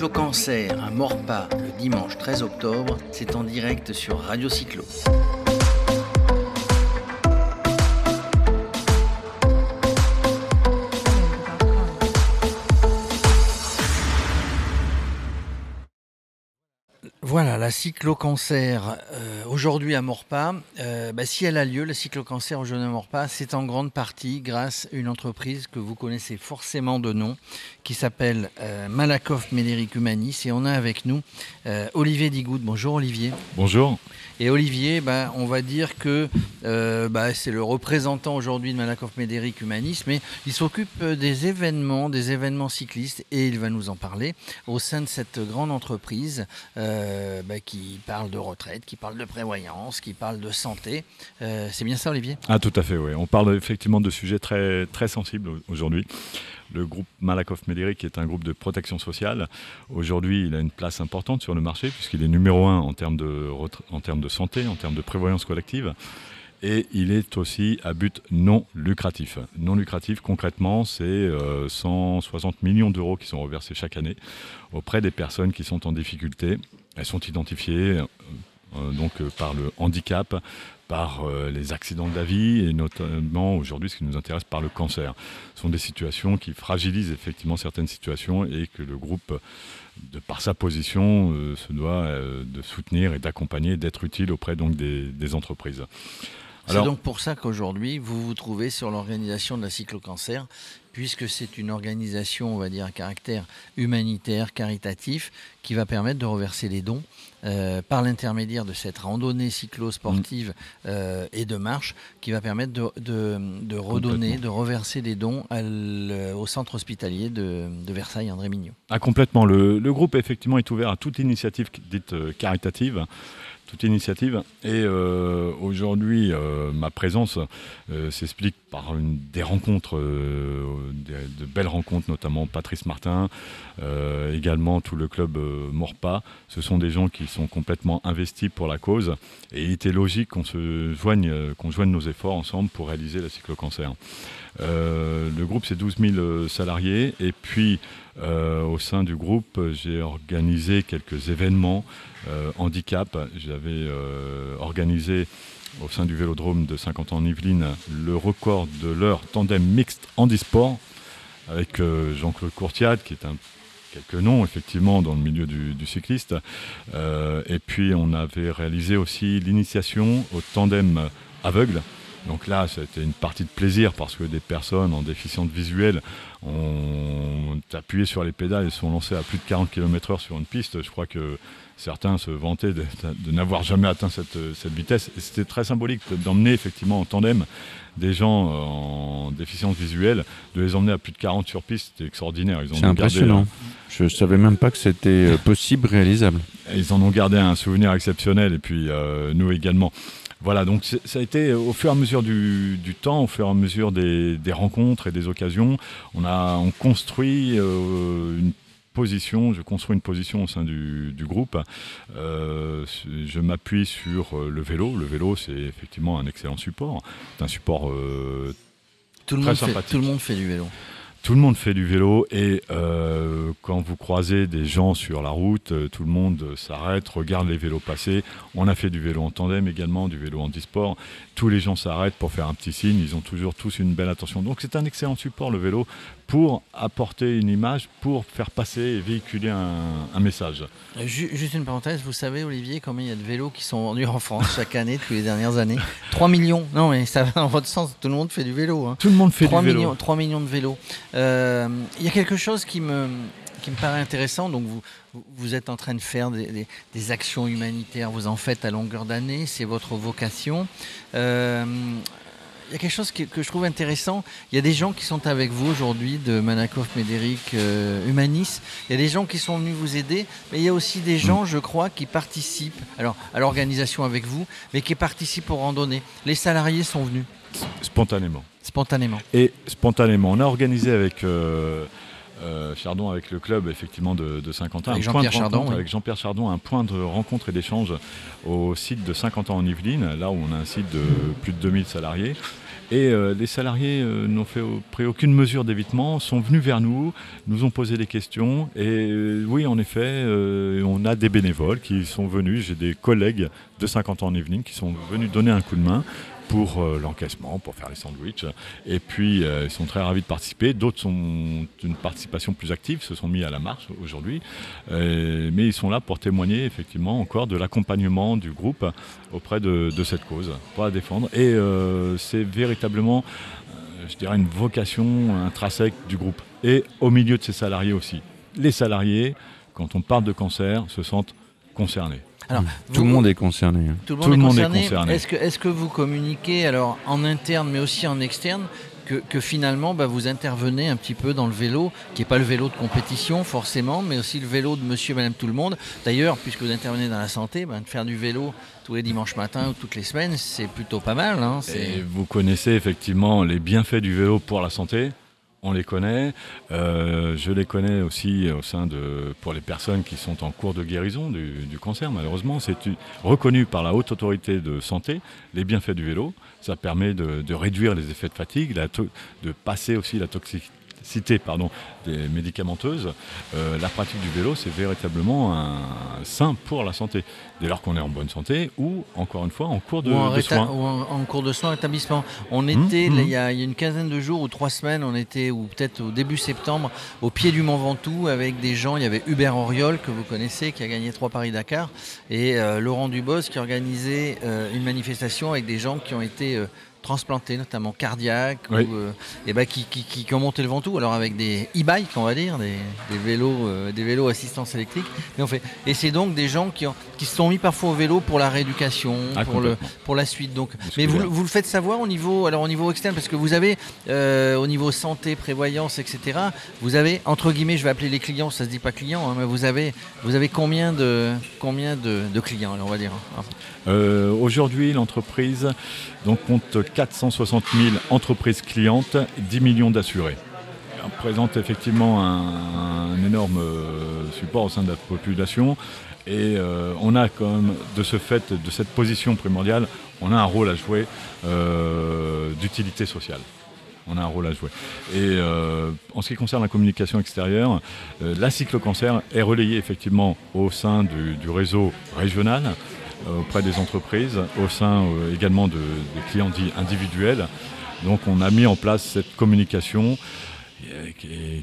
cyclo-cancer à Morpa le dimanche 13 octobre, c'est en direct sur Radio Cyclo. La cyclo-cancer euh, aujourd'hui à Morpa, euh, bah, si elle a lieu, la cyclo-cancer aujourd'hui à Morpa, c'est en grande partie grâce à une entreprise que vous connaissez forcément de nom, qui s'appelle euh, Malakoff Médéric Humanis. Et on a avec nous Olivier Digoud. Bonjour Olivier. Bonjour. Et Olivier, bah, on va dire que bah, c'est le représentant aujourd'hui de Malakoff Médéric Humanis, mais il s'occupe des événements, des événements cyclistes, et il va nous en parler au sein de cette grande entreprise bah, qui parle de retraite, qui parle de prévoyance, qui parle de santé. Euh, c'est bien ça Olivier? Ah tout à fait, oui. On parle effectivement de sujets très, très sensibles aujourd'hui. Le groupe Malakoff Médéric est un groupe de protection sociale. Aujourd'hui, il a une place importante sur le marché puisqu'il est numéro un en termes de, en termes de santé, en termes de prévoyance collective. Et il est aussi à but non lucratif. Non lucratif, concrètement, c'est euh, 160 millions d'euros qui sont reversés chaque année auprès des personnes qui sont en difficulté. Elles sont identifiées euh, euh, donc euh, par le handicap, par les accidents de la vie et notamment aujourd'hui ce qui nous intéresse par le cancer. Ce sont des situations qui fragilisent effectivement certaines situations et que le groupe, de par sa position, se doit de soutenir et d'accompagner, d'être utile auprès donc des entreprises. C'est donc pour ça qu'aujourd'hui, vous vous trouvez sur l'organisation de la cyclo-cancer, puisque c'est une organisation, on va dire, à caractère humanitaire, caritatif, qui va permettre de reverser les dons euh, par l'intermédiaire de cette randonnée cyclo-sportive euh, et de marche, qui va permettre de, de- de redonner, de reverser des dons à au centre hospitalier de, de Versailles, André Mignot. Ah, complètement. Le, le groupe effectivement est ouvert à toute initiative dite euh, caritative. Toute initiative. Et euh, aujourd'hui, euh, ma présence euh, s'explique par des rencontres, euh, de belles rencontres, notamment Patrice Martin, euh, également tout le club euh, Morpa. Ce sont des gens qui sont complètement investis pour la cause. Et il était logique qu'on se joigne, qu'on joigne nos efforts ensemble pour réaliser la cyclo-cancer. Le groupe, c'est 12 000 salariés. Et puis, au sein du groupe, j'ai organisé quelques événements handicap. J'avais organisé au sein du Vélodrome de 50 ans en Yvelines le record de l'heure tandem mixte handisport avec euh, Jean-Claude Courtiade qui est un quelques noms effectivement dans le milieu du, cycliste. Euh, et puis on avait réalisé aussi l'initiation au tandem aveugle. Donc là, c'était une partie de plaisir parce que des personnes en déficience visuelle ont appuyé sur les pédales et sont lancées à plus de 40 km/h sur une piste. Je crois que certains se vantaient de, de n'avoir jamais atteint cette, cette vitesse. Et c'était très symbolique d'emmener effectivement en tandem des gens en déficience visuelle, de les emmener à plus de 40 sur piste, c'était extraordinaire. C'est gardé, impressionnant. Je savais même pas que c'était euh, possible, réalisable. euh, ils en ont gardé un souvenir exceptionnel, et puis euh, nous également. Voilà, donc ça a été euh, au fur et à mesure du, du temps, au fur et à mesure des, des rencontres et des occasions, on a on construit euh, une position, je construis une position au sein du, du groupe. Euh, je m'appuie sur euh, le vélo. Le vélo, c'est effectivement un excellent support. C'est un support euh, Tout le, Très monde fait, sympathique. tout le monde fait du vélo. Tout le monde fait du vélo et euh, quand vous croisez des gens sur la route, euh, tout le monde s'arrête, regarde les vélos passer. On a fait du vélo en tandem également, du vélo handisport. Tous les gens s'arrêtent pour faire un petit signe. Ils ont toujours tous une belle attention. Donc c'est un excellent support le vélo pour apporter une image, pour faire passer et véhiculer un, un message. Euh, ju- Juste une parenthèse, vous savez Olivier combien il y a de vélos qui sont vendus en France chaque année depuis les dernières années? 3 millions. Non mais ça va dans votre sens, tout le monde fait du vélo. hein. Tout le monde fait 3 du vélo. millions, 3 millions de vélos. Euh, Il y a quelque chose qui me, qui me paraît intéressant. Donc vous, vous- vous êtes en train de faire des, des- des actions humanitaires, vous en faites à longueur d'année, c'est votre vocation. Euh, il y a quelque chose que, que je trouve intéressant. Il y a des gens qui sont avec vous aujourd'hui de Manakoff, Médéric, euh, Humanis. Il y a des gens qui sont venus vous aider, mais il y a aussi des gens, je crois, qui participent alors, à l'organisation avec vous, mais qui participent aux randonnées. Les salariés sont venus Spontanément. Spontanément. Et spontanément, on a organisé avec euh, euh, Chardon, avec le club effectivement de, de Saint-Quentin, Avec Jean-Pierre Chardon, rencontre, oui. avec Jean-Pierre Chardon, un point de rencontre et d'échange au site de Saint-Quentin en Yvelines, là où on a un site de plus de 2000 salariés. Et euh, les salariés euh, n'ont fait pris aucune mesure d'évitement, sont venus vers nous, nous ont posé des questions. Et euh, oui, en effet, on a des bénévoles qui sont venus. J'ai des collègues de 50 ans en evening qui sont venus donner un coup de main pour euh, l'encaissement, pour faire les sandwichs. Et puis, euh, ils sont très ravis de participer. D'autres sont une participation plus active, se sont mis à la marche aujourd'hui. Euh, mais ils sont là pour témoigner effectivement encore de l'accompagnement du groupe auprès de, cette cause, pour la défendre. Et c'est véritablement, je dirais, une vocation intrinsèque du groupe. Et au milieu de ses salariés aussi. Les salariés, quand on parle de cancer, se sentent concernés. Alors, tout le monde est concerné. Tout le monde, est, concerné. Est-ce que, est que, vous communiquez alors en interne mais aussi en externe que, finalement bah, vous intervenez un petit peu dans le vélo, qui n'est pas le vélo de compétition forcément, mais aussi le vélo de monsieur et madame tout le monde. D'ailleurs, puisque vous intervenez dans la santé, bah, de faire du vélo tous les dimanches matins ou toutes les semaines, c'est plutôt pas mal. Hein, et vous connaissez effectivement les bienfaits du vélo pour la santé on les connaît. Euh, je les connais aussi au sein de, pour les personnes qui sont en cours de guérison du, cancer, malheureusement. C'est reconnu par la haute autorité de santé, les bienfaits du vélo. Ça permet de, réduire les effets de fatigue, de passer aussi la toxicité cité pardon, des médicamenteuses, euh, la pratique du vélo, c'est véritablement un sain pour la santé. Dès lors qu'on est en bonne santé ou, encore une fois, en cours de, soins. Ou en, cours de soins, établissement. On mmh, était, mmh. il, y a, une quinzaine de jours ou trois semaines, on était, ou peut-être au début septembre, au pied du Mont Ventoux avec des gens. Il y avait Hubert Auriol, que vous connaissez, qui a gagné trois Paris-Dakar, et euh, Laurent Dubos, qui organisait euh, une manifestation avec des gens qui ont été transplantés, notamment cardiaques, ou, euh, et bah, qui, qui, qui, ont monté le Ventoux, alors avec des e-bikes, on va dire, des, vélos, euh, des vélos assistance électrique. Et, on fait, et c'est donc des gens qui, ont, qui se sont mis parfois au vélo pour la rééducation, ah, pour, le, pour la suite. Donc. Mais vous, vous, le faites savoir au niveau, alors au niveau externe, parce que vous avez, euh, au niveau santé, prévoyance, etc., vous avez, entre guillemets, je vais appeler les clients, ça se dit pas clients, hein, mais vous avez, vous avez combien de, combien de, de clients, on va dire hein Aujourd'hui, l'entreprise donc, compte 460 000 entreprises clientes, 10 millions d'assurés. On présente effectivement un, énorme euh, support au sein de la population et euh, on a quand même, de ce fait, de cette position primordiale, on a un rôle à jouer euh, d'utilité sociale on a un rôle à jouer. Et en ce qui concerne la communication extérieure, la cyclo-cancer est relayée effectivement au sein du réseau régional, euh, auprès des entreprises, au sein euh, également de, des clients individuels. Donc on a mis en place cette communication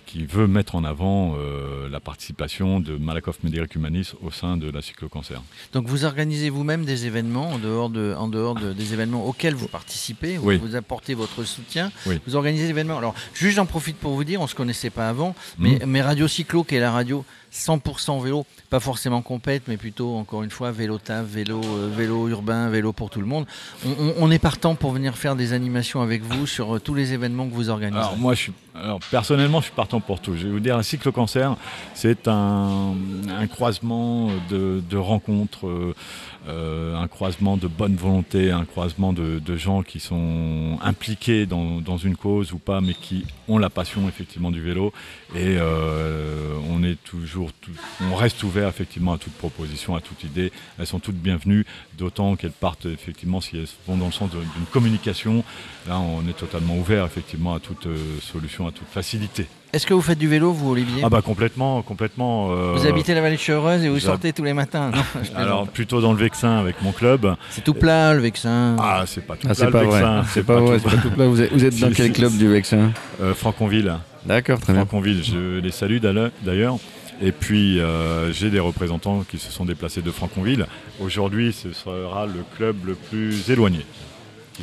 qui, veut mettre en avant euh, la participation de Malakoff Médéric Humanis au sein de la cyclo-cancer. Donc vous organisez vous-même des événements en dehors, de, en dehors des événements auxquels vous participez, où vous apportez votre soutien, vous organisez des événements. Alors juste j'en profite pour vous dire, on ne se connaissait pas avant, mais, mmh. mais Radio Cyclo, qui est la radio 100% vélo, pas forcément compète, mais plutôt, encore une fois, vélo taf, vélo, euh, vélo urbain, vélo pour tout le monde. On, est partant pour venir faire des animations avec vous sur euh, tous les événements que vous organisez. Alors, moi, je suis, alors, personnellement, je suis partant pour tout. Je vais vous dire, un cycle cancer, c'est un, croisement de, rencontres. Euh, un croisement de bonne volonté, un croisement de, gens qui sont impliqués dans, une cause ou pas, mais qui ont la passion effectivement du vélo. Et on est toujours, on reste ouvert effectivement à toute proposition, à toute idée. Elles sont toutes bienvenues, d'autant qu'elles partent effectivement, si elles vont dans le sens d'une communication, là on est totalement ouvert effectivement à toute euh, solution, à toute facilité. Est-ce que vous faites du vélo, vous, Olivier Ah bah complètement, complètement. Euh, vous habitez la vallée de Chevreuse et vous sortez tous les matins Alors plutôt dans le Vexin avec mon club. C'est tout plat le Vexin. Ah c'est pas tout ah, plat le Vexin. C'est pas, vrai, c'est pas tout plat. Vous êtes, dans quel club du Vexin? Euh, Franconville. D'accord, très bien. Franconville, je les salue d'ailleurs. Et puis euh, j'ai des représentants qui se sont déplacés de Franconville. Aujourd'hui, ce sera le club le plus éloigné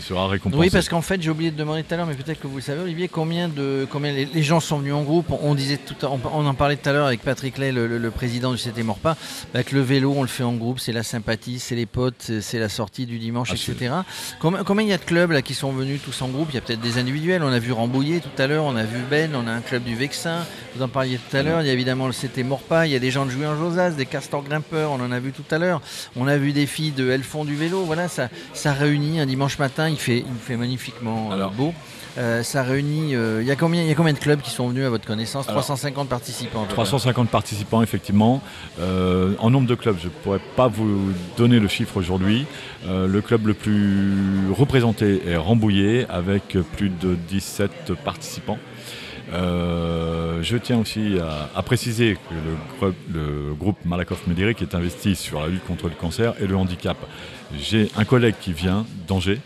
sera récompensé. Oui, parce qu'en fait, j'ai oublié de demander tout à l'heure, mais peut-être que vous le savez, Olivier, combien de combien les, gens sont venus en groupe? On disait tout, on, en parlait tout à l'heure avec Patrick Lay, le, président du CT Morpa, bah, que le vélo, on le fait en groupe, c'est la sympathie, c'est les potes, c'est la sortie du dimanche, etc. Combien, il y a de clubs là qui sont venus tous en groupe? Il y a peut-être des individuels. On a vu Rambouillet tout à l'heure, on a vu Ben, on a un club du Vexin. Vous en parliez tout à l'heure. Il y a évidemment le CT Morpa. Il y a des gens de jouer en Josas, des castors grimpeurs. On en a vu tout à l'heure. On a vu des filles de Elles font du vélo. Voilà, ça, ça réunit un dimanche matin. Il fait, il fait magnifiquement euh, beau. ça réunit. Il y, a combien, de clubs qui sont venus à votre connaissance? 350 participants. 350 participants, effectivement. en nombre de clubs, je ne pourrais pas vous donner le chiffre aujourd'hui. le club le plus représenté est Rambouillet avec plus de 17 participants. Euh, je tiens aussi à, préciser que le, groupe Malakoff Médéric est investi sur la lutte contre le cancer et le handicap. J'ai un collègue qui vient d'Angers,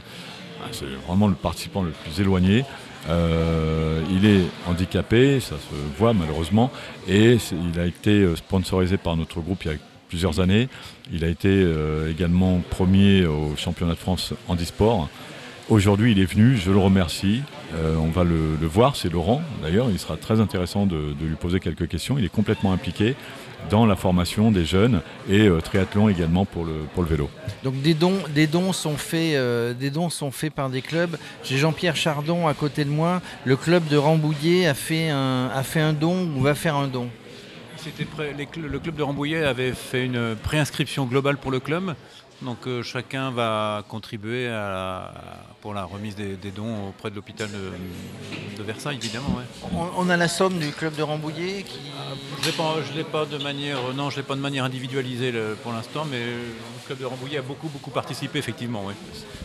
c'est vraiment le participant le plus éloigné. Euh, il est handicapé, ça se voit malheureusement, et il a été sponsorisé par notre groupe il y a plusieurs années. Il a été euh, également premier au championnat de France handisport. Aujourd'hui, il est venu, je le remercie. Euh, on va le, voir, c'est Laurent d'ailleurs. Il sera très intéressant de, lui poser quelques questions. Il est complètement impliqué dans la formation des jeunes et euh, triathlon également pour le, pour le vélo. Donc des dons, des dons, sont, faits, euh, des dons sont faits par des clubs. J'ai Jean-Pierre Chardon à côté de moi. Le club de Rambouillet a fait un, a fait un don ou va faire un don. le club de Rambouillet avait fait une préinscription globale pour le club. Donc euh, chacun va contribuer pour la remise des, dons auprès de l'hôpital de, Versailles, évidemment. On, a la somme du club de Rambouillet qui... Je ne l'ai pas de manière, non, je l'ai pas de manière individualisée pour l'instant, mais le club de Rambouillet a beaucoup, beaucoup participé, effectivement.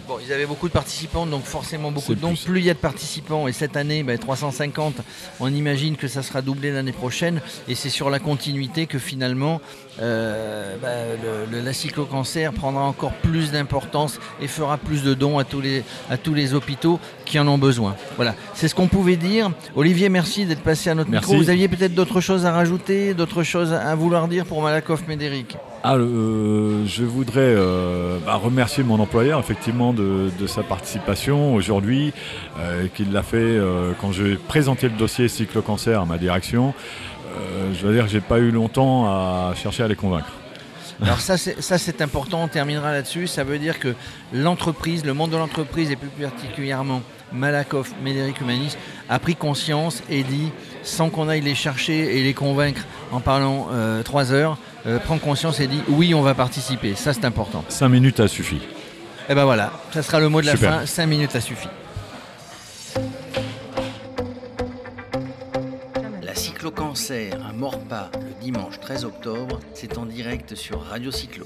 Bon, ils avaient beaucoup de participants, donc forcément beaucoup de dons. Plus. il y a de participants, et cette année, 350, ben, on imagine que ça sera doublé l'année prochaine, et c'est sur la continuité que finalement euh, ben, la cyclo-cancer prendra encore plus d'importance et fera plus de dons à tous les, à tous les hôpitaux qui en ont besoin. Voilà, c'est ce qu'on pouvait dire. Olivier, merci d'être passé à notre micro. Vous aviez peut-être d'autres choses à rajouter, d'autres choses à vouloir dire pour Malakoff Médéric? Ah, euh, Je voudrais euh, bah, remercier mon employeur effectivement de, sa participation aujourd'hui, euh, qu'il l'a fait quand j'ai présenté le dossier cyclo-cancer à ma direction. je dois dire que j'ai pas eu longtemps à chercher à les convaincre. Alors ça c'est important, on terminera là-dessus. Ça veut dire que l'entreprise, le monde de l'entreprise et plus particulièrement Malakoff, Médéric Humanis, a pris conscience et dit, sans qu'on aille les chercher et les convaincre en parlant euh, trois heures, euh, prend conscience et dit oui on va participer. Ça c'est important. Cinq minutes a suffi. Et eh ben voilà, ça sera le mot de la fin. Cinq minutes a suffi. Cyclo-cancer à Morpa le dimanche 13 octobre, c'est en direct sur Radio Cyclo.